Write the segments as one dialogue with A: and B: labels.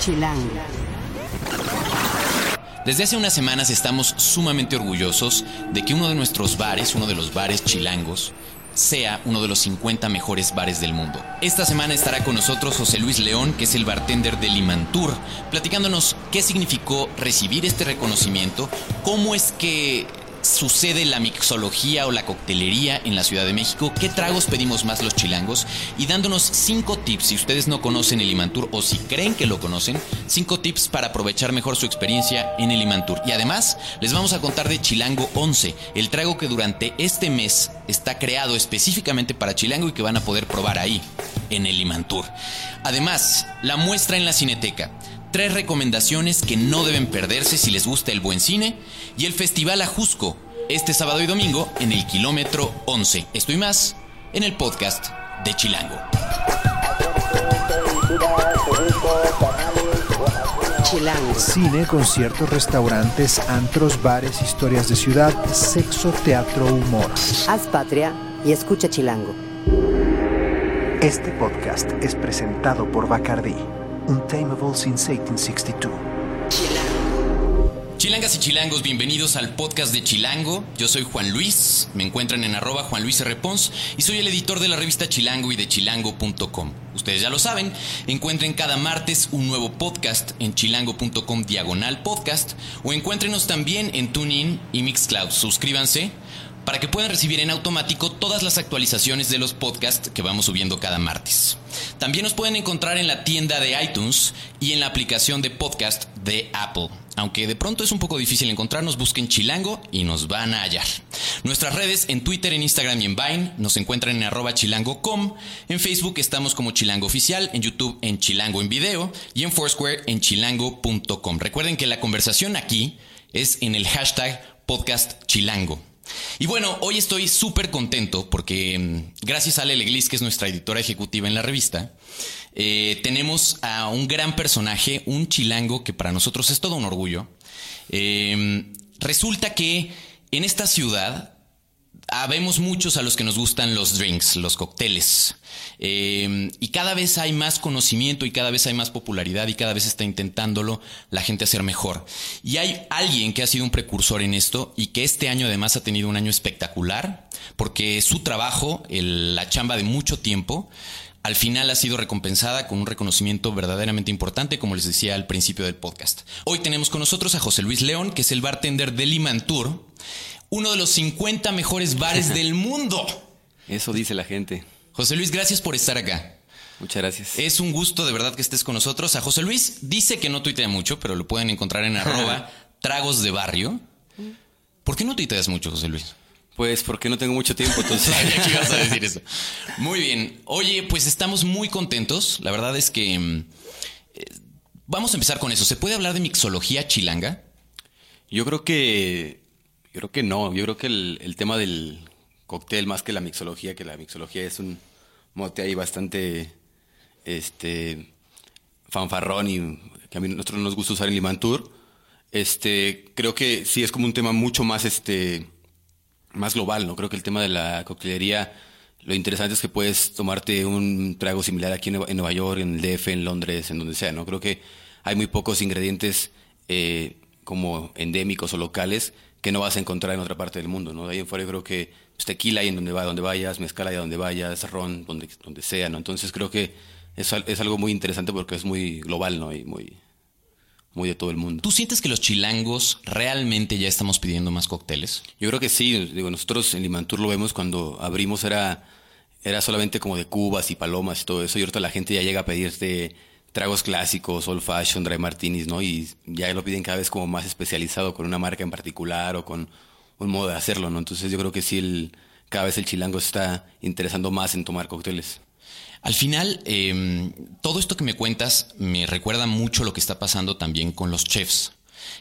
A: Chilango.
B: Desde hace unas semanas estamos sumamente orgullosos de que uno de nuestros bares, uno de los bares chilangos, sea uno de los 50 mejores bares del mundo. Esta semana estará con nosotros José Luis León, que es el bartender de Limantur, platicándonos qué significó recibir este reconocimiento, cómo es que sucede la mixología o la coctelería en la Ciudad de México, qué tragos pedimos más los chilangos y dándonos cinco tips si ustedes no conocen el Imantur o si creen que lo conocen, cinco tips para aprovechar mejor su experiencia en el Imantur. Y además les vamos a contar de Chilango 11, el trago que durante este mes está creado específicamente para Chilango y que van a poder probar ahí, en el Imantur. Además, la muestra en la Cineteca tres recomendaciones que no deben perderse si les gusta el buen cine y el Festival Ajusco, este sábado y domingo en el kilómetro 11. Estoy más en el podcast de Chilango.
A: Chilango.
C: Cine, conciertos, restaurantes, antros, bares, historias de ciudad, sexo, teatro, humor.
A: Haz patria y escucha Chilango.
C: Este podcast es presentado por Bacardi, Untamable since 1862.
B: Chilangas y chilangos, bienvenidos al podcast de Chilango. Yo soy Juan Luis, me encuentran en arroba Juan Luis R. Pons y soy el editor de la revista Chilango y de chilango.com. Ustedes ya lo saben, encuentren cada martes un nuevo podcast en chilango.com diagonal podcast o encuéntrenos también en TuneIn y Mixcloud. Suscríbanse para que puedan recibir en automático todas las actualizaciones de los podcasts que vamos subiendo cada martes. También nos pueden encontrar en la tienda de iTunes y en la aplicación de podcast de Apple. Aunque de pronto es un poco difícil encontrarnos, busquen Chilango y nos van a hallar. Nuestras redes en Twitter, en Instagram y en Vine nos encuentran en arroba chilango.com. En Facebook estamos como Chilango Oficial, en YouTube en Chilango en Video y en Foursquare en chilango.com. Recuerden que la conversación aquí es en el hashtag podcast chilango. Y bueno, hoy estoy súper contento porque mm, gracias a Ale Leglis, que es nuestra editora ejecutiva en la revista, eh, tenemos a un gran personaje, un chilango que para nosotros es todo un orgullo. Eh, resulta que en esta ciudad habemos muchos a los que nos gustan los drinks, los cócteles. Eh, y cada vez hay más conocimiento y cada vez hay más popularidad y cada vez está intentándolo la gente hacer mejor. Y hay alguien que ha sido un precursor en esto y que este año además ha tenido un año espectacular porque su trabajo, la chamba de mucho tiempo, al final ha sido recompensada con un reconocimiento verdaderamente importante, como les decía al principio del podcast. Hoy tenemos con nosotros a José Luis León, que es el bartender de Limantur, uno de los 50 mejores bares del mundo.
D: Eso dice la gente.
B: José Luis, gracias por estar acá.
D: Muchas gracias.
B: Es un gusto de verdad que estés con nosotros. A José Luis dice que no tuitea mucho, pero lo pueden encontrar en arroba tragos de barrio. ¿Por qué no tuiteas mucho, José Luis?
D: Pues porque no tengo mucho tiempo, entonces.
B: Que ibas a decir eso. Muy bien. Oye, pues estamos muy contentos. La verdad es que mm, eh, vamos a empezar con eso. ¿Se puede hablar de mixología chilanga?
D: Yo creo que. Yo creo que no. Yo creo que el, el tema del cóctel, más que la mixología, que la mixología es un mote ahí bastante. Este. fanfarrón y que a mí nosotros no nos gusta usar en Limantur. Este. Creo que sí es como un tema mucho más este. más global, ¿no? Creo que el tema de la coctelería. Lo interesante es que puedes tomarte un trago similar aquí en en Nueva York, en el DF, en Londres, en donde sea, ¿no? Creo que hay muy pocos ingredientes eh, como endémicos o locales que no vas a encontrar en otra parte del mundo, ¿no? De ahí en fuera yo creo que pues, tequila hay en donde, va, donde vayas, mezcal hay a donde vayas, ron donde, donde sea, ¿no? Entonces creo que es, es algo muy interesante porque es muy global, ¿no? Y muy, muy de todo el mundo.
B: ¿Tú sientes que los chilangos realmente ya estamos pidiendo más cócteles?
D: Yo creo que sí, digo, nosotros en Limantur lo vemos cuando abrimos era, era solamente como de cubas y palomas y todo eso, y ahorita la gente ya llega a pedirte tragos clásicos, old fashion, dry martinis, ¿no? Y ya lo piden cada vez como más especializado con una marca en particular o con un modo de hacerlo, ¿no? Entonces yo creo que sí, el, cada vez el chilango se está interesando más en tomar cócteles.
B: Al final, eh, todo esto que me cuentas me recuerda mucho lo que está pasando también con los chefs.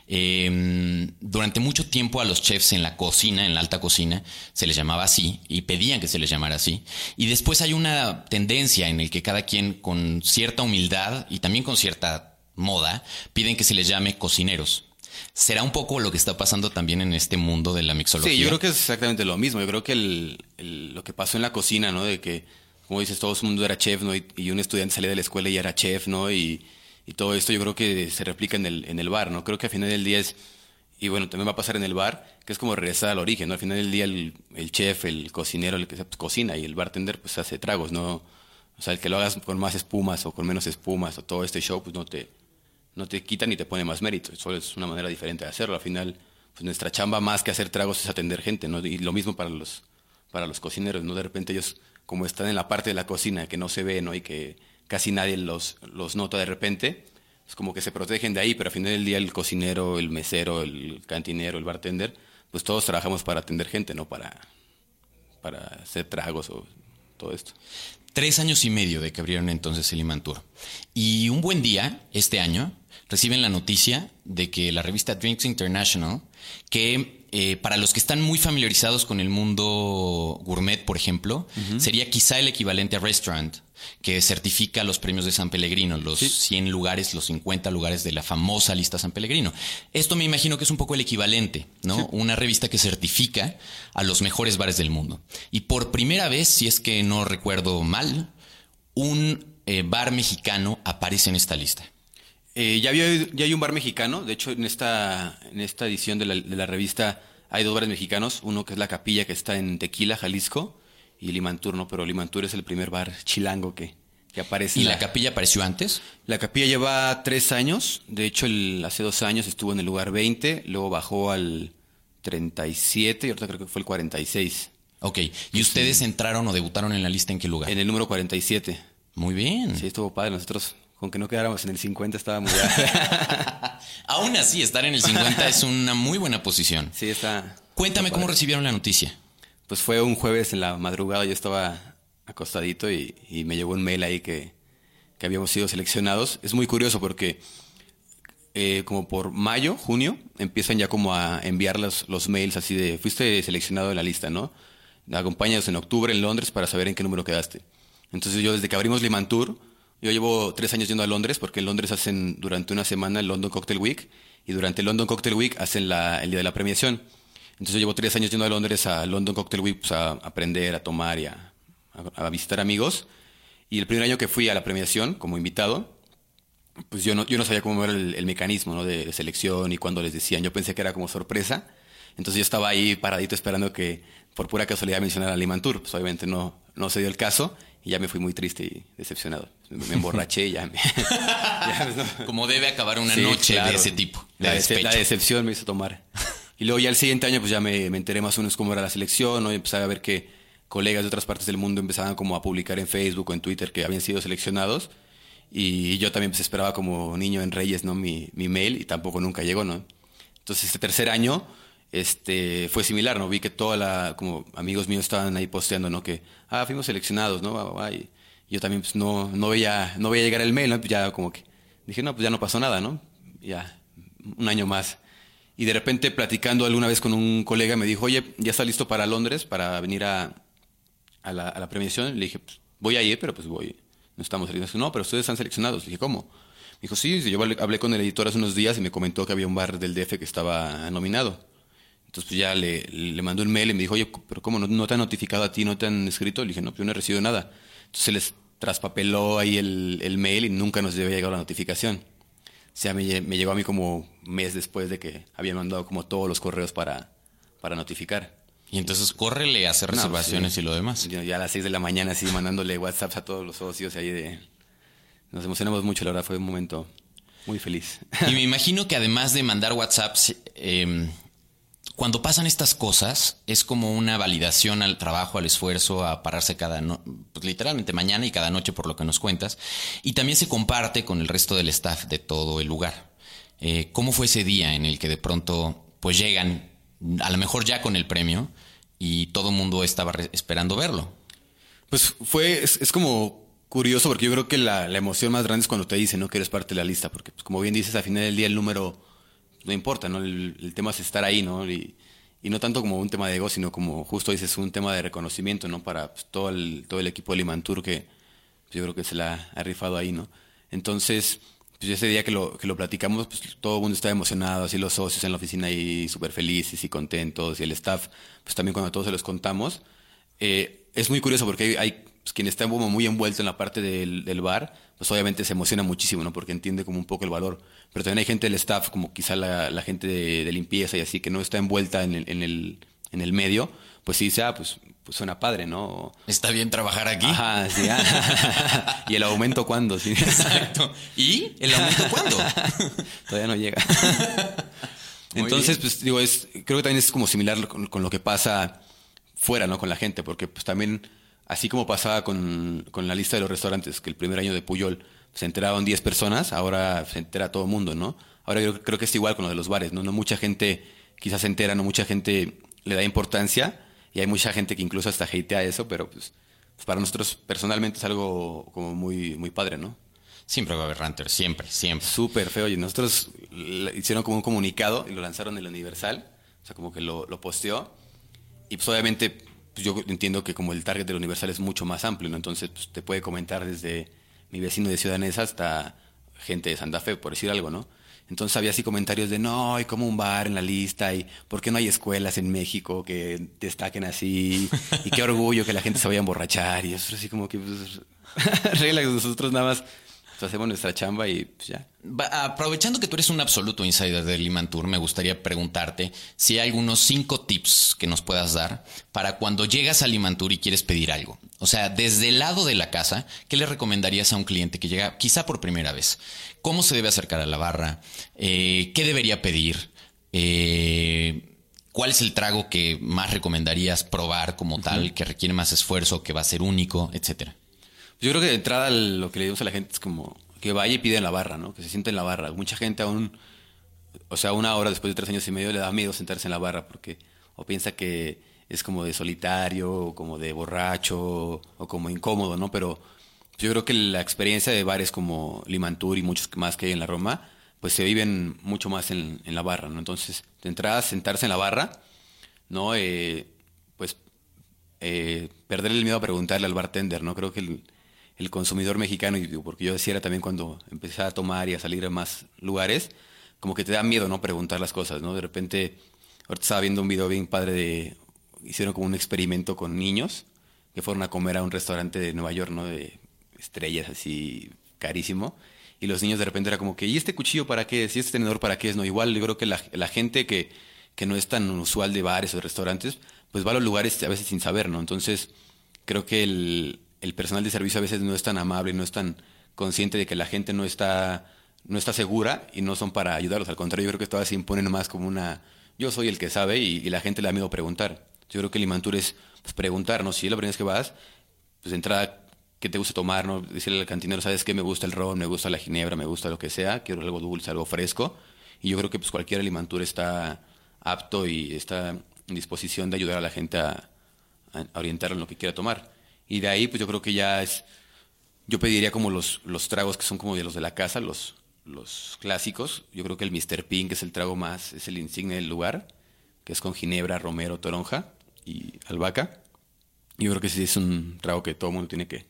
B: Eh, durante mucho tiempo a los chefs en la cocina, en la alta cocina, se les llamaba así y pedían que se les llamara así. Y después hay una tendencia en el que cada quien con cierta humildad y también con cierta moda piden que se les llame cocineros. ¿Será un poco lo que está pasando también en este mundo de la mixología?
D: Sí, yo creo que es exactamente lo mismo. Yo creo que lo que pasó en la cocina, ¿no? De que, como dices, todo el mundo era chef, ¿no? Y, un estudiante salía de la escuela y era chef, ¿no? Y todo esto yo creo que se replica en el, en el bar, ¿no? Creo que al final del día es, y bueno, también va a pasar en el bar, que es como regresar al origen, ¿no? Al final del día el, el chef, el cocinero, el que pues, cocina y el bartender pues hace tragos, ¿no? O sea, el que lo hagas con más espumas o con menos espumas o todo este show, pues no te, no te quita ni te pone más mérito. Solo es una manera diferente de hacerlo. Al final, pues nuestra chamba más que hacer tragos es atender gente, ¿no? Y lo mismo para los, para los cocineros, ¿no? De repente ellos, como están en la parte de la cocina que no se ve, ¿no? Y que casi nadie los, los nota de repente, es como que se protegen de ahí, pero al final del día el cocinero, el mesero, el cantinero, el bartender, pues todos trabajamos para atender gente, no para, para hacer tragos o todo esto.
B: Tres años y medio de que abrieron entonces el Imantur. Y un buen día, este año, reciben la noticia de que la revista Drinks International, que eh, para los que están muy familiarizados con el mundo gourmet, por ejemplo, sería quizá el equivalente a Restaurant, que certifica los premios de San Pellegrino, los 100 lugares, los 50 lugares de la famosa lista San Pellegrino. Esto me imagino que es un poco el equivalente, ¿no? Una revista que certifica a los mejores bares del mundo. Y por primera vez, si es que no recuerdo mal, un eh, bar mexicano aparece en esta lista.
D: Eh, ya, había, ya hay un bar mexicano, de hecho en esta, en esta edición de la, de la revista hay dos bares mexicanos, uno que es La Capilla, que está en Tequila, Jalisco, y Limantur, ¿no? Pero Limantur es el primer bar chilango que, que aparece.
B: ¿Y la capilla apareció antes?
D: La capilla lleva tres años, de hecho el, hace dos años estuvo en el lugar 20, luego bajó al 37 y ahorita creo que fue el 46.
B: Ok, ¿y ustedes entraron o debutaron en la lista en qué lugar?
D: En el número 47.
B: Muy bien.
D: Sí, estuvo padre, nosotros con que no quedáramos en el 50 estábamos
B: ya. Aún así, estar en el 50 es una muy buena posición.
D: Sí, está.
B: Cuéntame
D: está
B: cómo recibieron la noticia.
D: Pues fue un jueves en la madrugada, yo estaba acostadito y, y me llegó un mail ahí que, que, habíamos sido seleccionados. Es muy curioso porque eh, como por mayo, junio, empiezan ya como a enviar los, los mails así de, fuiste seleccionado en la lista, ¿no? Acompáñanos en octubre en Londres para saber en qué número quedaste. Entonces yo desde que abrimos Limantur, yo llevo tres años yendo a Londres porque en Londres hacen durante una semana el London Cocktail Week y durante el London Cocktail Week hacen la, el día de la premiación. Entonces yo llevo tres años yendo a Londres a London Cocktail Week pues, a aprender, a tomar y a, visitar amigos. Y el primer año que fui a la premiación como invitado, pues yo no, yo no sabía cómo era el, mecanismo de, selección y cuándo les decían. Yo pensé que era como sorpresa. Entonces yo estaba ahí paradito esperando que por pura casualidad mencionara a Limantur. Pues obviamente no, no se dio el caso y ya me fui muy triste y decepcionado. Me, emborraché y ya me...
B: ya, no. Como debe acabar una sí, noche claro. de ese tipo. De
D: la,
B: despecho.
D: la decepción me hizo tomar. Y luego ya el siguiente año pues ya me, me enteré más o menos cómo era la selección, ¿no? Y empecé a ver que colegas de otras partes del mundo empezaban como a publicar en Facebook o en Twitter que habían sido seleccionados. Y yo también pues esperaba como niño en Reyes, ¿no? Mi, mi mail y tampoco nunca llegó, ¿no? Entonces este tercer año este, fue similar, ¿no? Vi que toda la, como amigos míos estaban ahí posteando, ¿no? Que, ah, fuimos seleccionados, ¿no? Y yo también pues no, no veía, no veía llegar el mail, ¿no? Pues ya como que dije, no, pues ya no pasó nada, ¿no? Ya, un año más. Y de repente platicando alguna vez con un colega me dijo, oye, ya está listo para Londres, para venir a, a, la, premiación. Le dije, pues voy a ir, pero pues voy, no estamos seleccionados. No, pero ustedes están seleccionados. Le dije, ¿cómo? Me dijo, sí, yo hablé con el editor hace unos días y me comentó que había un bar del DF que estaba nominado. Entonces pues ya le, le mandó un mail y me dijo, oye, pero ¿cómo no, no, te han notificado a ti, no te han escrito? Le dije, no, pues yo no he recibido nada. Entonces les traspapeló ahí el, el mail y nunca nos había llegado la notificación. O sea, me, me, llegó a mí como un mes después de que habían mandado como todos los correos para, para notificar.
B: Y entonces córrele a hacer reservaciones no, sí. y lo demás.
D: Yo ya a las 6 de la mañana así mandándole WhatsApps a todos los socios ahí de... Nos emocionamos mucho, la verdad fue un momento muy feliz.
B: Y me imagino que además de mandar WhatsApps, eh, cuando pasan estas cosas es como una validación al trabajo, al esfuerzo, a pararse cada no pues literalmente mañana y cada noche por lo que nos cuentas. Y también se comparte con el resto del staff de todo el lugar. Eh, ¿Cómo fue ese día en el que de pronto pues llegan, a lo mejor ya con el premio, y todo el mundo estaba esperando verlo?
D: Pues fue, es, es como curioso porque yo creo que la, emoción más grande es cuando te dicen ¿no? que eres parte de la lista, porque pues, como bien dices, al final del día el número no importa, ¿no? El, tema es estar ahí, ¿no? Y, y, no tanto como un tema de ego, sino como justo dices, un tema de reconocimiento, ¿no? Para pues, todo, el, todo el equipo de Limantur que pues, yo creo que se la ha rifado ahí, ¿no? Entonces, pues ese día que lo, que lo platicamos, pues todo el mundo estaba emocionado, así los socios en la oficina ahí súper felices y contentos, y el staff, pues también cuando todos se los contamos. Eh, es muy curioso porque hay, pues, quien está muy envuelto en la parte del, del bar, pues obviamente se emociona muchísimo, ¿no? Porque entiende como un poco el valor. Pero también hay gente del staff, como quizá la, la gente de, de limpieza y así, que no está envuelta en el, en el, en el medio, pues sí dice, ah, pues, pues suena padre, ¿no?
B: Está bien trabajar aquí.
D: Ajá, sí. ah. ¿Y el aumento cuándo? Sí.
B: Exacto. ¿Y el aumento cuándo?
D: Todavía no llega. Entonces, pues digo, es, creo que también es como similar con, con lo que pasa fuera, ¿no? Con la gente, porque pues también, así como pasaba con, con la lista de los restaurantes, que el primer año de Puyol se enteraban 10 personas, ahora se entera todo el mundo, ¿no? Ahora yo creo que es igual con lo de los bares, ¿no? No mucha gente quizás se entera, no mucha gente le da importancia y hay mucha gente que incluso hasta hatea eso, pero pues, pues para nosotros personalmente es algo como muy, muy padre, ¿no?
B: Siempre va a haber siempre, siempre.
D: Súper feo. Y nosotros hicieron como un comunicado y lo lanzaron en el Universal. O sea, como que lo, lo posteó. Y pues obviamente pues yo entiendo que como el target del Universal es mucho más amplio, ¿no? Entonces pues, te puede comentar desde mi vecino de Ciudad Neza hasta gente de Santa Fe, por decir algo, ¿no? Entonces había así comentarios de, no, hay como un bar en la lista y ¿por qué no hay escuelas en México que destaquen así? Y qué orgullo que la gente se vaya a emborrachar. Y eso así como que, pues, regla que nosotros nada más hacemos nuestra chamba y pues ya.
B: Aprovechando que tú eres un absoluto insider del Limantour, me gustaría preguntarte si hay algunos cinco tips que nos puedas dar para cuando llegas al Limantour y quieres pedir algo. O sea, desde el lado de la casa, ¿qué le recomendarías a un cliente que llega quizá por primera vez? ¿Cómo se debe acercar a la barra? Eh, ¿Qué debería pedir? Eh, ¿Cuál es el trago que más recomendarías probar como tal, que requiere más esfuerzo, que va a ser único, etcétera?
D: Yo creo que de entrada lo que le decimos a la gente es como que vaya y pida en la barra, ¿no? Que se siente en la barra. Mucha gente aún, o sea, una hora después de tres años y medio le da miedo sentarse en la barra porque o piensa que es como de solitario, o como de borracho, o como incómodo, ¿no? Pero yo creo que la experiencia de bares como Limantur y muchos más que hay en la Roma, pues se viven mucho más en, en la barra, ¿no? Entonces, de entrada, sentarse en la barra, ¿no? Eh, pues eh, perder el miedo a preguntarle al bartender, ¿no? Creo que el, el consumidor mexicano, y porque yo decía también cuando empecé a tomar y a salir a más lugares, como que te da miedo, ¿no? Preguntar las cosas, ¿no? De repente, ahorita estaba viendo un video bien padre de, hicieron como un experimento con niños que fueron a comer a un restaurante de Nueva York, ¿no? De estrellas así carísimo. Y los niños de repente era como que, ¿y este cuchillo para qué es? ¿Y este tenedor para qué es? No, igual yo creo que la, la gente que, que no es tan usual de bares o restaurantes, pues va a los lugares a veces sin saber, ¿no? Entonces, creo que el, el personal de servicio a veces no es tan amable, no es tan consciente de que la gente no está, no está segura y no son para ayudarlos. Al contrario, yo creo que todas se imponen más como una, yo soy el que sabe y, la gente le da miedo preguntar. Yo creo que el Limantur es pues, preguntar, ¿no? Si es la primera vez que vas, pues de entrada, ¿qué te gusta tomar? ¿no? Decirle al cantinero, ¿sabes qué? Me gusta el ron, me gusta la ginebra, me gusta lo que sea, quiero algo dulce, algo fresco. Y yo creo que pues cualquier Limantur está apto y está en disposición de ayudar a la gente a, a orientar en lo que quiera tomar. Y de ahí, pues yo creo que ya es, yo pediría como los, los tragos que son como de los de la casa, los, los clásicos. Yo creo que el Mr. Pink es el trago más, es el insignia del lugar, que es con ginebra, romero, toronja y albahaca. Yo creo que sí es un trago que todo el mundo tiene que,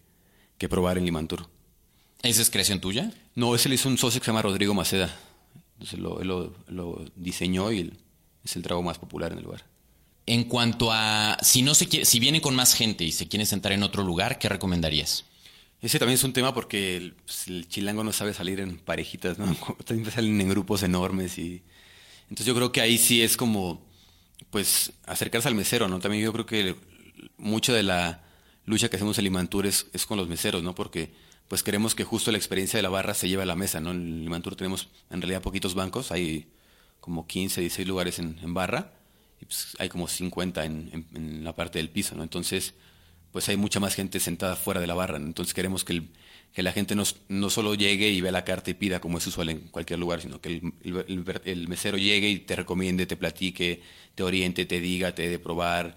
D: que probar en Limantur.
B: ¿Esa es creación tuya?
D: No, ese le hizo un socio que se llama Rodrigo Maceda. Entonces lo, él lo, lo diseñó y el- es el trago más popular en el lugar.
B: En cuanto a si no se quiere, si vienen con más gente y se quieren sentar en otro lugar, ¿qué recomendarías?
D: Ese también es un tema porque el, pues, chilango no sabe salir en parejitas, ¿no? También salen en grupos enormes y... Entonces yo creo que ahí sí es como, pues, acercarse al mesero, ¿no? También yo creo que mucha de la lucha que hacemos en Limantur es, es con los meseros, ¿no? Porque pues queremos que justo la experiencia de la barra se lleve a la mesa, ¿no? En Limantur tenemos en realidad poquitos bancos, hay como 15, 16 lugares en barra y pues hay como 50 en, en- en la parte del piso, ¿no? Entonces, pues hay mucha más gente sentada fuera de la barra, ¿no? Entonces queremos que, la gente no, no solo llegue y vea la carta y pida como es usual en cualquier lugar, sino que el, mesero llegue y te recomiende, te platique, te oriente, te diga, te dé de probar,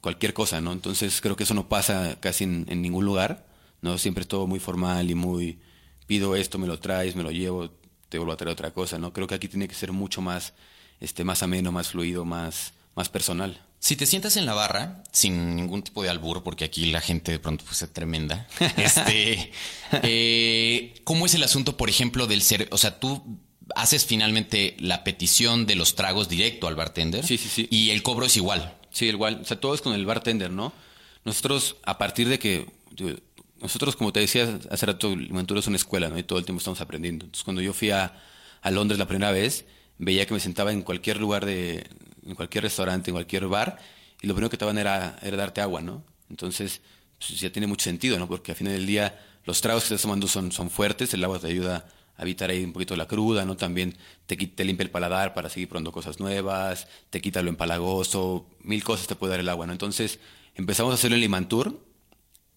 D: cualquier cosa, ¿no? Entonces creo que eso no pasa casi en, en ningún lugar, ¿no? Siempre es todo muy formal y muy, pido esto, me lo traes, me lo llevo, te vuelvo a traer otra cosa, ¿no? Creo que aquí tiene que ser mucho más, este, más ameno, más fluido, más, más personal.
B: Si te sientas en la barra, sin ningún tipo de albur, porque aquí la gente de pronto pues, es tremenda, este, eh, ¿cómo es el asunto, por ejemplo, del ser? O sea, tú haces finalmente la petición de los tragos directo al bartender.
D: Sí, sí, sí.
B: Y el cobro es igual.
D: Sí, igual, o sea, todo es con el bartender, ¿no? Nosotros, a partir de que nosotros, como te decía hace rato, Limantura es una escuela, ¿no? Y todo el tiempo estamos aprendiendo. Entonces, cuando yo fui a, a Londres la primera vez, veía que me sentaba en cualquier lugar de, en cualquier restaurante, en cualquier bar, y lo primero que te daban era, era darte agua, ¿no? Entonces, pues, ya tiene mucho sentido, ¿no? Porque al final del día los tragos que estás tomando son, son fuertes, el agua te ayuda a evitar ahí un poquito la cruda, ¿no? También te, te limpia el paladar para seguir probando cosas nuevas, te quita lo empalagoso, mil cosas te puede dar el agua, ¿no? Entonces empezamos a hacerlo en Limantur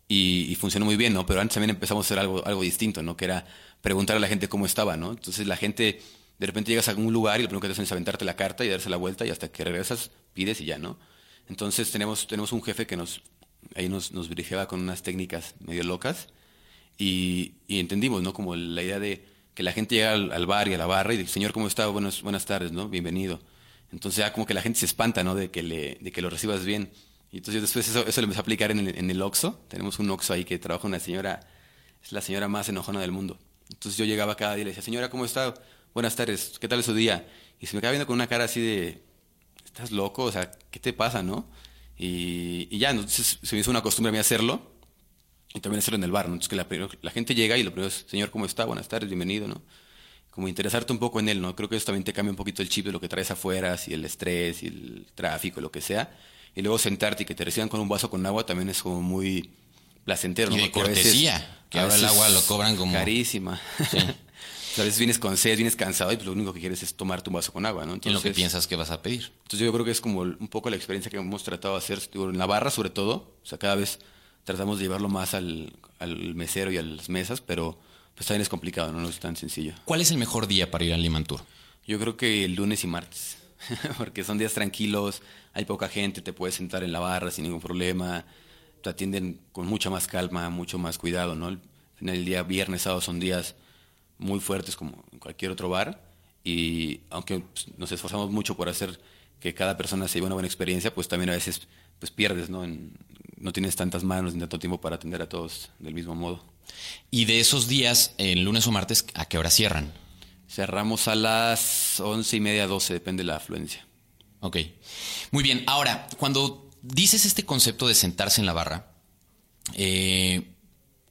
D: y, funcionó muy bien, ¿no? Pero antes también empezamos a hacer algo, algo distinto, ¿no? Que era preguntar a la gente cómo estaba, ¿no? Entonces la gente, de repente llegas a algún lugar y lo primero que te es aventarte la carta y darse la vuelta y hasta que regresas pides y ya, ¿no? Entonces tenemos, tenemos un jefe que nos, ahí nos, nos con unas técnicas medio locas y, y, entendimos, ¿no? Como la idea de que la gente llega al, bar y a la barra y dice, señor, ¿cómo está? Buenas, buenas tardes, ¿no? Bienvenido. Entonces ya como que la gente se espanta, ¿no? De que, le, de que lo recibas bien. Y entonces después eso, eso lo empecé a aplicar en el, en el Oxxo. Tenemos un Oxxo ahí que trabaja una señora, es la señora más enojona del mundo. Entonces yo llegaba cada día y le decía, señora, ¿cómo está? Buenas tardes, ¿qué tal es su día? Y se me quedaba viendo con una cara así de, ¿estás loco? O sea, ¿qué te pasa, no? Y, y ya, entonces se me hizo una costumbre a mí hacerlo y también hacerlo en el bar, ¿no? Entonces que la, la, gente llega y lo primero es, señor, ¿cómo está? Buenas tardes, bienvenido, ¿no? Como interesarte un poco en él, ¿no? Creo que eso también te cambia un poquito el chip de lo que traes afuera, si el estrés, y el tráfico, lo que sea. Y luego sentarte y que te reciban con un vaso con agua también es como muy placentero, ¿no?
B: Y de cortesía, que ahora el agua lo cobran como...
D: Carísima. Sí. a veces vienes con sed, vienes cansado y pues lo único que quieres es tomarte un vaso con agua, ¿no?
B: Entonces, y lo que piensas que vas a pedir.
D: Entonces yo creo que es como un poco la experiencia que hemos tratado de hacer en la barra sobre todo. O sea, cada vez tratamos de llevarlo más al, al mesero y a las mesas, pero pues también es complicado, ¿no? no es tan sencillo.
B: ¿Cuál es el mejor día para ir al Limantur?
D: Yo creo que el lunes y martes, porque son días tranquilos, hay poca gente, te puedes sentar en la barra sin ningún problema, te atienden con mucha más calma, mucho más cuidado, ¿no? En el día viernes, sábado son días muy fuertes como en cualquier otro bar y aunque pues, nos esforzamos mucho por hacer que cada persona se lleve una buena experiencia, pues también a veces pues pierdes, ¿no? En, no tienes tantas manos ni tanto tiempo para atender a todos del mismo modo.
B: Y de esos días, el lunes o martes, ¿a qué hora cierran?
D: Cerramos a las once y media, doce, depende de la afluencia.
B: Ok. Muy bien. Ahora, cuando dices este concepto de sentarse en la barra, eh,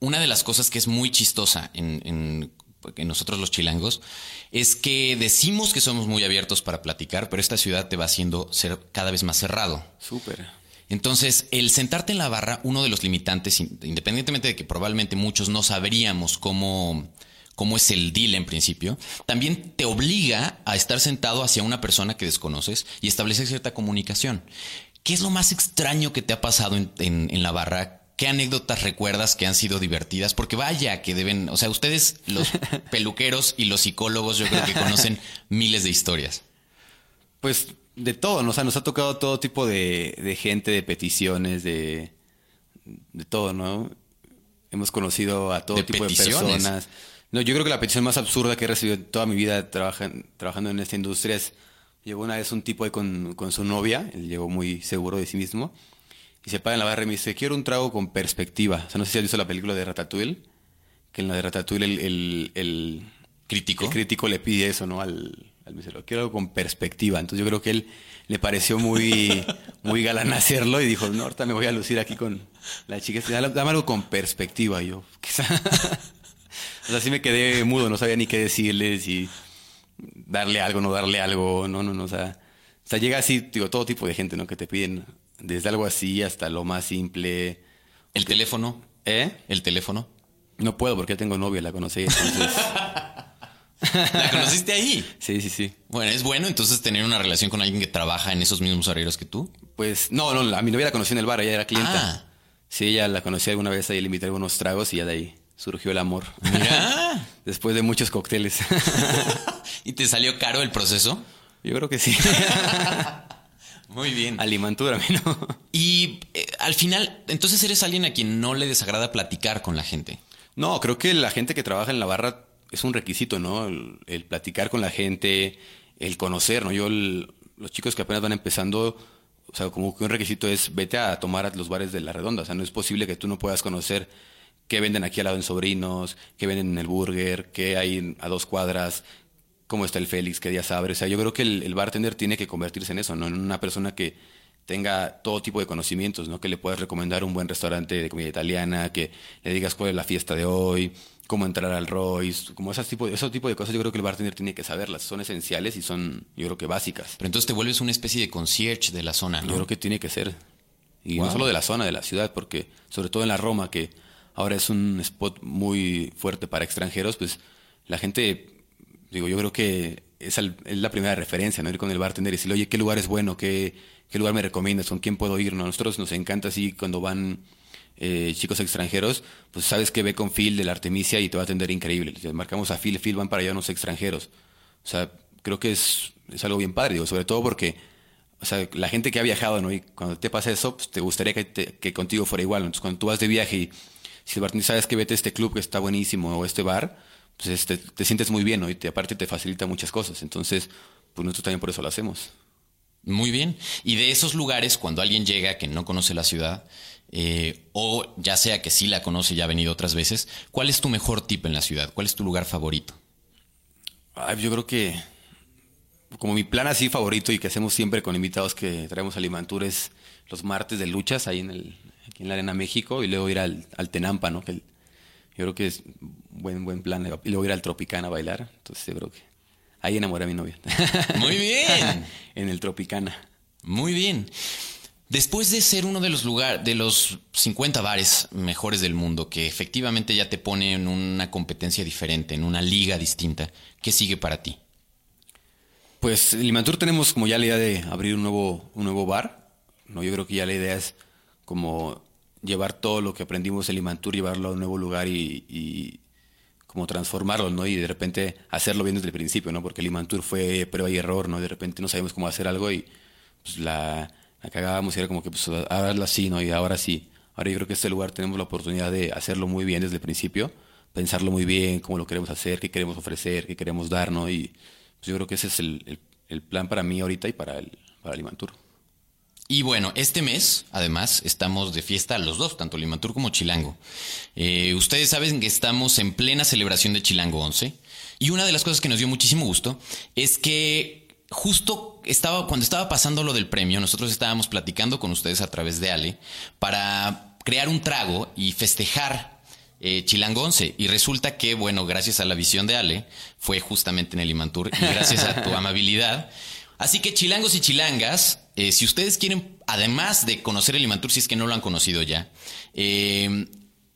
B: una de las cosas que es muy chistosa en, en, en, nosotros los chilangos es que decimos que somos muy abiertos para platicar, pero esta ciudad te va haciendo ser cada vez más cerrado.
D: Súper.
B: Entonces, el sentarte en la barra, uno de los limitantes, independientemente de que probablemente muchos no sabríamos cómo, cómo es el deal en principio, también te obliga a estar sentado hacia una persona que desconoces y establecer cierta comunicación. ¿Qué es lo más extraño que te ha pasado en, en, la barra? ¿Qué anécdotas recuerdas que han sido divertidas? Porque vaya que deben, o sea, ustedes los peluqueros y los psicólogos yo creo que conocen miles de historias.
D: Pues de todo, ¿no? o sea, nos ha tocado todo tipo de, de gente, de peticiones, de, de todo, ¿no? Hemos conocido a todo tipo de personas. No, yo creo que la petición más absurda que he recibido en toda mi vida trabajando en esta industria es, llegó una vez un tipo ahí con, con, su novia, él llegó muy seguro de sí mismo, y se para en la barra y me dice, quiero un trago con perspectiva. O sea, no sé si has visto la película de Ratatouille, que en la de Ratatouille el, el, el
B: crítico.
D: El crítico le pide eso, ¿no? Al, al mesero. Quiero algo con perspectiva. Entonces yo creo que él le pareció muy, muy galán hacerlo y dijo, no, ahorita me voy a lucir aquí con la chica. Dame algo con perspectiva. Y yo, o sea, sí me quedé mudo, no sabía ni qué decirles y darle algo, no darle algo, no, no, no, o sea, o sea, llega así, digo, todo tipo de gente, ¿no? Que te piden desde algo así hasta lo más simple.
B: ¿El teléfono?
D: ¿Eh?
B: ¿El teléfono?
D: No puedo porque tengo novia, la conocí, entonces...
B: ¿La conociste ahí?
D: Sí, sí, sí.
B: Bueno, ¿es bueno entonces tener una relación con alguien que trabaja en esos mismos horarios que tú?
D: Pues no, no, a mi novia la conocí en el bar, ella era clienta. Ah. Sí, ella la conocí alguna vez, ahí le invité algunos tragos y ya de ahí surgió el amor.
B: Mira.
D: Después de muchos cócteles.
B: ¿Y te salió caro el proceso?
D: Yo creo que sí.
B: Muy bien.
D: Alimantura, ¿no?
B: Y eh, al final, entonces eres alguien a quien no le desagrada platicar con la gente.
D: No, creo que la gente que trabaja en la barra es un requisito, ¿no? El, platicar con la gente, el conocer, ¿no? Yo, los chicos que apenas van empezando, o sea, como que un requisito es vete a tomar a los bares de la redonda. O sea, no es posible que tú no puedas conocer qué venden aquí al lado en Sobrinos, qué venden en el Burger, qué hay a dos cuadras, cómo está el Félix, qué días abre. O sea, yo creo que el, bartender tiene que convertirse en eso, ¿no? En una persona que, tenga todo tipo de conocimientos, ¿no? Que le puedas recomendar un buen restaurante de comida italiana, que le digas cuál es la fiesta de hoy, cómo entrar al Royce, como ese tipo, ese tipo de cosas yo creo que el bartender tiene que saberlas, son esenciales y son yo creo que básicas.
B: Pero entonces te vuelves una especie de concierge de la zona, ¿no?
D: Yo creo que tiene que ser. Y no solo de la zona, de la ciudad, porque sobre todo en la Roma, que ahora es un spot muy fuerte para extranjeros, pues la gente, digo, yo creo que es, la primera referencia, ¿no? Ir con el bartender y decirle, oye, ¿qué lugar es bueno? ¿Qué, qué lugar me recomiendas? ¿Con quién puedo ir? A nosotros nos encanta así cuando van eh, chicos extranjeros, pues sabes que ve con Phil de la Artemisia y te va a atender increíble. marcamos a Phil, Phil van para allá unos extranjeros. O sea, creo que es, es algo bien padre, sobre todo porque o sea, la gente que ha viajado, ¿no? Y cuando te pasa eso, pues te gustaría que, que contigo fuera igual. Entonces, cuando tú vas de viaje y si el bartender sabes que vete a este club que está buenísimo o este bar, pues este, te sientes muy bien, ¿no? Y te, aparte te facilita muchas cosas. Entonces, pues nosotros también por eso lo hacemos.
B: Muy bien. Y de esos lugares, cuando alguien llega que no conoce la ciudad, eh, o ya sea que sí la conoce y ya ha venido otras veces, ¿cuál es tu mejor tip en la ciudad? ¿Cuál es tu lugar favorito?
D: yo creo que como mi plan así favorito y que hacemos siempre con invitados que traemos a Limantur es los martes de luchas ahí en, el, aquí en la Arena México y luego ir al, al Tenampa, ¿no? Que yo creo que es buen buen plan. Y luego ir al Tropicana a bailar. Entonces yo creo que ahí enamoré a mi novia.
B: Muy bien.
D: en el Tropicana.
B: Muy bien. Después de ser uno de los lugares, de los 50 bares mejores del mundo, que efectivamente ya te pone en una competencia diferente, en una liga distinta, ¿qué sigue para ti?
D: Pues en Limantur tenemos como ya la idea de abrir un nuevo, un nuevo bar. ¿no? Yo creo que ya la idea es como llevar todo lo que aprendimos en Limantur, llevarlo a un nuevo lugar y, como transformarlo, ¿no? Y de repente hacerlo bien desde el principio, ¿no? Porque Limantur fue prueba y error, ¿no? De repente no sabíamos cómo hacer algo y pues la, cagábamos y era como que pues ahora así, ¿no? Y ahora sí. Ahora yo creo que este lugar tenemos la oportunidad de hacerlo muy bien desde el principio, pensarlo muy bien, cómo lo queremos hacer, qué queremos ofrecer, qué queremos dar, ¿no? Y pues yo creo que ese es el, plan para mí ahorita y para el, para Limantur.
B: Y bueno, este mes, además, estamos de fiesta los dos, tanto Limantur como Chilango. Eh, ustedes saben que estamos en plena celebración de Chilango 11. Y una de las cosas que nos dio muchísimo gusto es que justo estaba, cuando estaba pasando lo del premio, nosotros estábamos platicando con ustedes a través de Ale para crear un trago y festejar eh, Chilango 11. Y resulta que, bueno, gracias a la visión de Ale, fue justamente en el Imantur y gracias a tu amabilidad. Así que chilangos y chilangas, eh, si ustedes quieren, además de conocer el Imantur, si es que no lo han conocido ya, eh,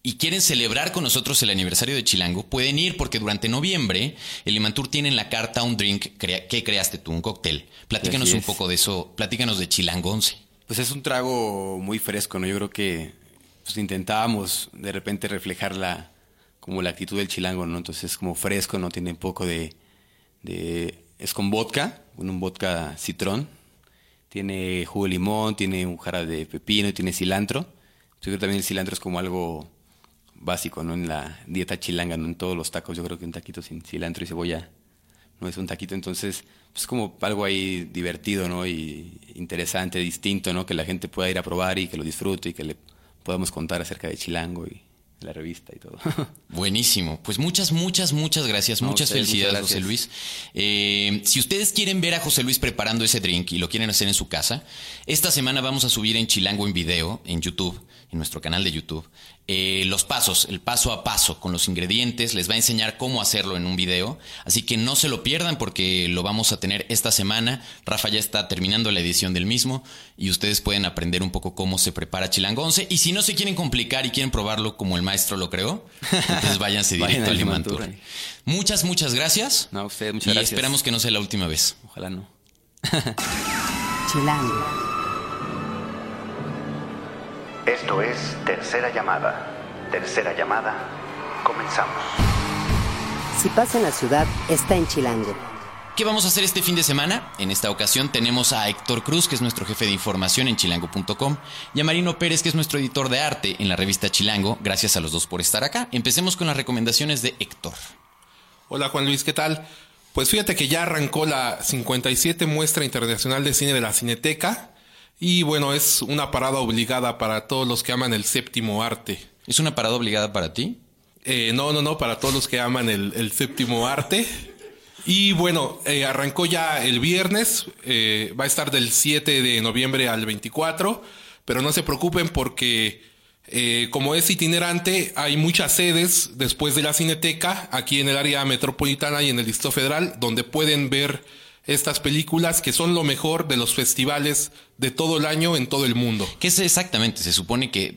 B: y quieren celebrar con nosotros el aniversario de Chilango, pueden ir porque durante noviembre el Imantur tiene en la carta un drink que creaste tú, un cóctel. Platícanos un poco de eso, platícanos de Chilango 11.
D: Pues es un trago muy fresco, ¿no? Yo creo que pues intentábamos de repente reflejar la, como la actitud del chilango, ¿no? Entonces es como fresco, ¿no? Tiene un poco de, de es con vodka, un vodka citrón, tiene jugo de limón, tiene un jara de pepino y tiene cilantro. Yo creo que también el cilantro es como algo básico, ¿no? En la dieta chilanga, ¿no? En todos los tacos, yo creo que un taquito sin cilantro y cebolla no es un taquito, entonces pues como algo ahí divertido, ¿no? Y interesante, distinto, ¿no? Que la gente pueda ir a probar y que lo disfrute y que le podamos contar acerca de Chilango y la revista y todo.
B: Buenísimo. Pues muchas, muchas, muchas gracias. muchas felicidades, José Luis. Eh, si ustedes quieren ver a José Luis preparando ese drink y lo quieren hacer en su casa, esta semana vamos a subir en Chilango en video, en YouTube, en nuestro canal de YouTube, eh, los pasos, el paso a paso con los ingredientes. Les va a enseñar cómo hacerlo en un video. Así que no se lo pierdan porque lo vamos a tener esta semana. Rafa ya está terminando la edición del mismo y ustedes pueden aprender un poco cómo se prepara Chilango 11. Y si no se quieren complicar y quieren probarlo como el maestro lo creó, entonces váyanse directo al Limantur. Muchas, muchas gracias.
D: No, usted, muchas
B: y esperamos que no sea la última vez.
D: Ojalá no.
A: Chilango.
E: Esto es Tercera Llamada. Tercera Llamada. Comenzamos.
A: Si pasa en la ciudad, está en Chilango.
B: ¿Qué vamos a hacer este fin de semana? En esta ocasión tenemos a Héctor Cruz, que es nuestro jefe de información en chilango.com, y a Marino Pérez, que es nuestro editor de arte en la revista Chilango. Gracias a los dos por estar acá. Empecemos con las recomendaciones de Héctor.
F: Hola Juan Luis, ¿qué tal? Pues fíjate que ya arrancó la 57 muestra internacional de cine de la Cineteca y bueno, es una parada obligada para todos los que aman el séptimo arte.
B: ¿Es una parada obligada para ti?
F: Eh, no, no, no, para todos los que aman el, séptimo arte. Y bueno, eh, arrancó ya el viernes, eh, va a estar del 7 de noviembre al 24, pero no se preocupen porque eh, como es itinerante, hay muchas sedes después de la Cineteca, aquí en el área metropolitana y en el Distrito Federal, donde pueden ver estas películas que son lo mejor de los festivales de todo el año en todo el mundo.
B: ¿Qué es exactamente? Se supone que...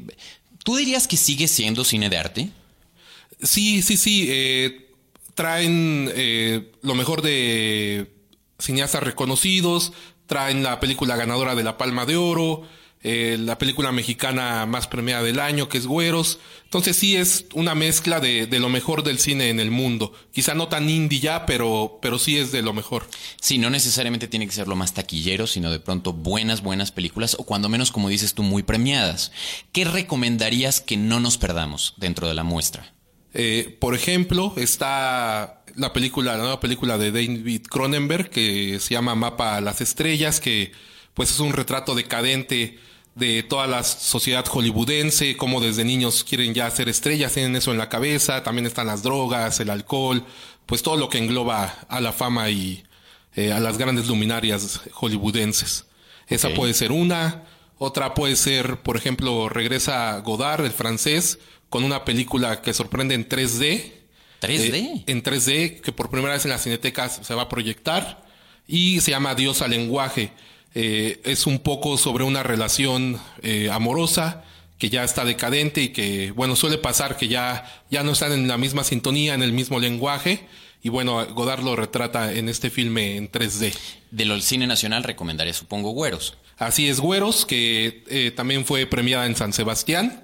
B: ¿Tú dirías que sigue siendo cine de arte?
F: Sí, sí, sí. Eh, traen eh, lo mejor de cineastas reconocidos, traen la película ganadora de la Palma de Oro, eh, la película mexicana más premiada del año, que es Güeros. Entonces sí es una mezcla de, de, lo mejor del cine en el mundo. Quizá no tan indie ya, pero, pero sí es de lo mejor.
B: Sí, no necesariamente tiene que ser lo más taquillero, sino de pronto buenas, buenas películas, o cuando menos, como dices tú, muy premiadas. ¿Qué recomendarías que no nos perdamos dentro de la muestra?
F: Eh, por ejemplo, está la película, la nueva película de David Cronenberg, que se llama Mapa a las Estrellas, que pues es un retrato decadente de toda la sociedad hollywoodense, cómo desde niños quieren ya ser estrellas, tienen eso en la cabeza, también están las drogas, el alcohol, pues todo lo que engloba a la fama y eh, a las grandes luminarias hollywoodenses. Esa okay. puede ser una. Otra puede ser, por ejemplo, regresa Godard, el francés, con una película que sorprende en 3D.
B: ¿3D?
F: Eh, en 3D, que por primera vez en la Cineteca se va a proyectar. Y se llama Dios al lenguaje eh, es un poco sobre una relación eh, amorosa que ya está decadente y que, bueno, suele pasar que ya, ya no están en la misma sintonía, en el mismo lenguaje. Y bueno, Godard lo retrata en este filme en 3D.
B: De lo del cine nacional recomendaría, supongo, Güeros.
F: Así es, Güeros, que eh, también fue premiada en San Sebastián,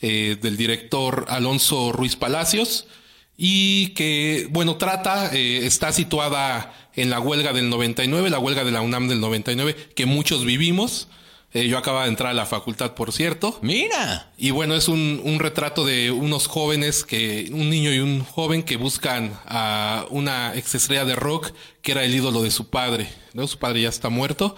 F: eh, del director Alonso Ruiz Palacios, y que, bueno, trata, eh, está situada en la huelga del 99, la huelga de la UNAM del 99, que muchos vivimos. Eh, yo acaba de entrar a la facultad, por cierto.
B: Mira.
F: Y bueno, es un, un, retrato de unos jóvenes que, un niño y un joven que buscan a una exestrella de rock que era el ídolo de su padre. ¿no? Su padre ya está muerto.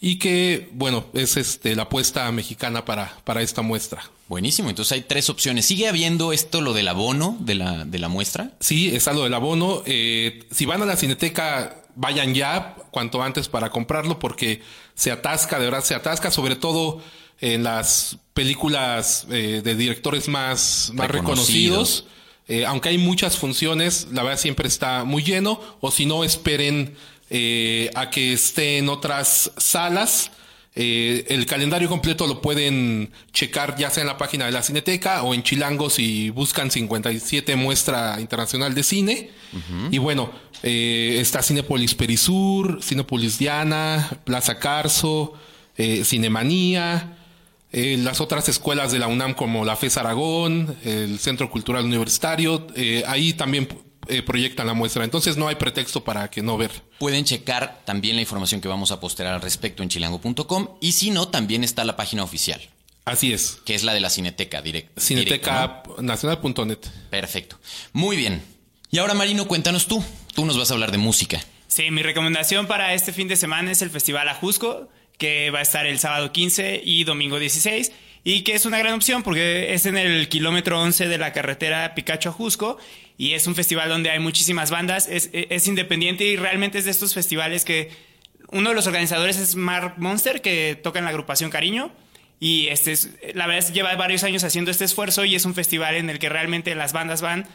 F: Y que, bueno, es este, la apuesta mexicana para, para esta muestra.
B: Buenísimo, entonces hay tres opciones. ¿Sigue habiendo esto, lo del abono de la, de la muestra?
F: Sí, está lo del abono. Eh, si van a la cineteca, vayan ya cuanto antes para comprarlo porque se atasca, de verdad se atasca, sobre todo en las películas eh, de directores más, más reconocidos. Eh, aunque hay muchas funciones, la verdad siempre está muy lleno, o si no, esperen eh, a que esté en otras salas. Eh, el calendario completo lo pueden checar ya sea en la página de la Cineteca o en Chilango si buscan 57 muestra internacional de cine. Uh -huh. Y bueno, eh, está Cinepolis Perisur, Cinepolis Diana, Plaza Carso, eh, Cinemanía, eh, las otras escuelas de la UNAM como la FES Aragón, el Centro Cultural Universitario, eh, ahí también eh, proyectan la muestra. Entonces no hay pretexto para que no ver.
B: Pueden checar también la información que vamos a postear al respecto en chilango.com y si no, también está la página oficial.
F: Así es.
B: Que es la de la Cineteca direct,
F: Cineteca nacional.net.
B: Perfecto. Muy bien. Y ahora, Marino, cuéntanos tú. Tú nos vas a hablar de música.
G: Sí, mi recomendación para este fin de semana es el Festival Ajusco, que va a estar el sábado 15 y domingo 16 y que es una gran opción porque es en el kilómetro 11 de la carretera Picacho-Ajusco y es un festival donde hay muchísimas bandas, es, es, independiente y realmente es de estos festivales que uno de los organizadores es Mark Monster que toca en la agrupación Cariño y este es, la verdad es, lleva varios años haciendo este esfuerzo y es un festival en el que realmente las bandas van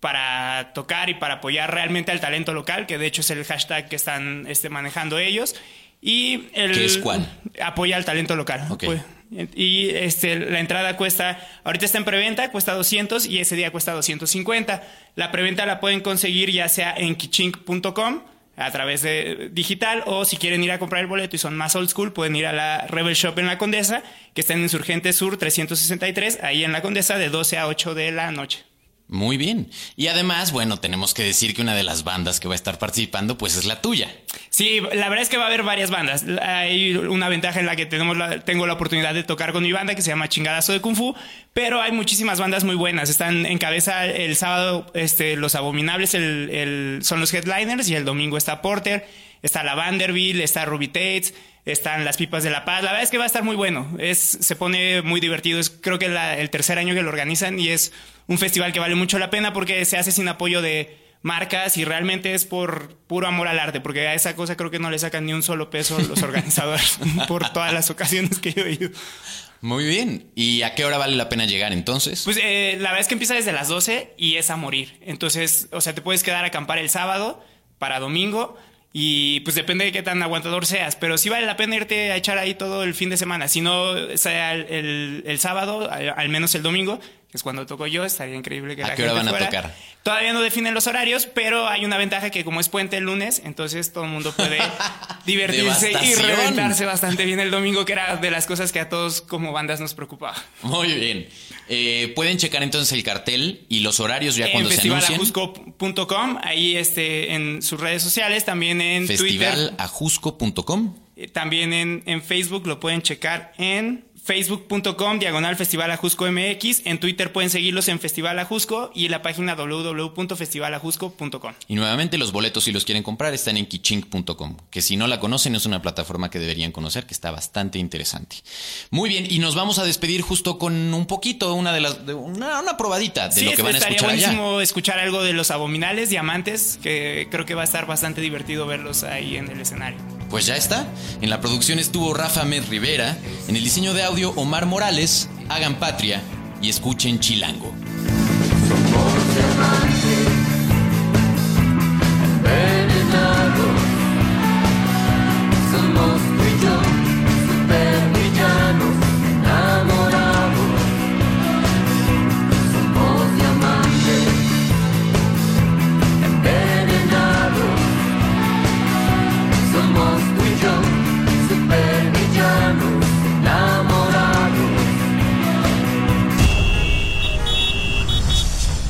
G: para tocar y para apoyar realmente al talento local, que de hecho es el hashtag que están este, manejando ellos. Y el,
B: ¿Qué es cuál?
G: Apoya al talento local.
B: Okay.
G: Pues, y este, la entrada cuesta, ahorita está en preventa, cuesta 200 y ese día cuesta 250. La preventa la pueden conseguir ya sea en kichink.com a través de digital o si quieren ir a comprar el boleto y son más old school pueden ir a la Rebel Shop en la Condesa que está en Insurgente Sur 363 ahí en la Condesa de 12 a 8 de la noche.
B: Muy bien. Y además, bueno, tenemos que decir que una de las bandas que va a estar participando, pues es la tuya.
G: Sí, la verdad es que va a haber varias bandas. Hay una ventaja en la que tenemos la, tengo la oportunidad de tocar con mi banda que se llama Chingadazo de Kung Fu, pero hay muchísimas bandas muy buenas. Están en cabeza el sábado, este, Los Abominables el, son los headliners y el domingo está Porter, está la Vanderbilt, está Ruby Tates, están las pipas de la paz. La verdad es que va a estar muy bueno. Es, se pone muy divertido. Es creo que la, el tercer año que lo organizan y es un festival que vale mucho la pena porque se hace sin apoyo de marcas y realmente es por puro amor al arte, porque a esa cosa creo que no le sacan ni un solo peso los organizadores por todas las ocasiones que yo he ido.
B: Muy bien. ¿Y a qué hora vale la pena llegar entonces?
G: Pues eh, la verdad es que empieza desde las 12 y es a morir. Entonces, o sea, te puedes quedar a acampar el sábado para domingo y pues depende de qué tan aguantador seas, pero sí vale la pena irte a echar ahí todo el fin de semana. Si no sea el, el, sábado, al, menos el domingo, es cuando toco yo, estaría increíble que
B: ¿A
G: la
B: qué hora van a tocar?
G: Todavía no definen los horarios, pero hay una ventaja que como es puente el lunes, entonces todo el mundo puede divertirse y reventarse bastante bien el domingo, que era de las cosas que a todos como bandas nos preocupaba.
B: Muy bien. Eh, pueden checar entonces el cartel y los horarios ya cuando se anuncien.
G: festivalajusco.com, ahí este, en sus redes sociales, también en
B: festivalajusco.com.
G: Eh, también en, en Facebook lo pueden checar en facebook.com diagonal Festival Ajusco MX. En Twitter pueden seguirlos en Festival Ajusco y en la página www.festivalajusco.com.
B: Y nuevamente los boletos si los quieren comprar están en kichink.com, que si no la conocen es una plataforma que deberían conocer, que está bastante interesante. Muy bien, y nos vamos a despedir justo con un poquito, una de las, una, probadita de lo que van a escuchar
G: buenísimo escuchar algo de los abominables diamantes, que creo que va a estar bastante divertido verlos ahí en el escenario.
B: Pues ya está. En la producción estuvo Rafa Med Rivera, en el diseño de audio Omar Morales, hagan patria y escuchen Chilango.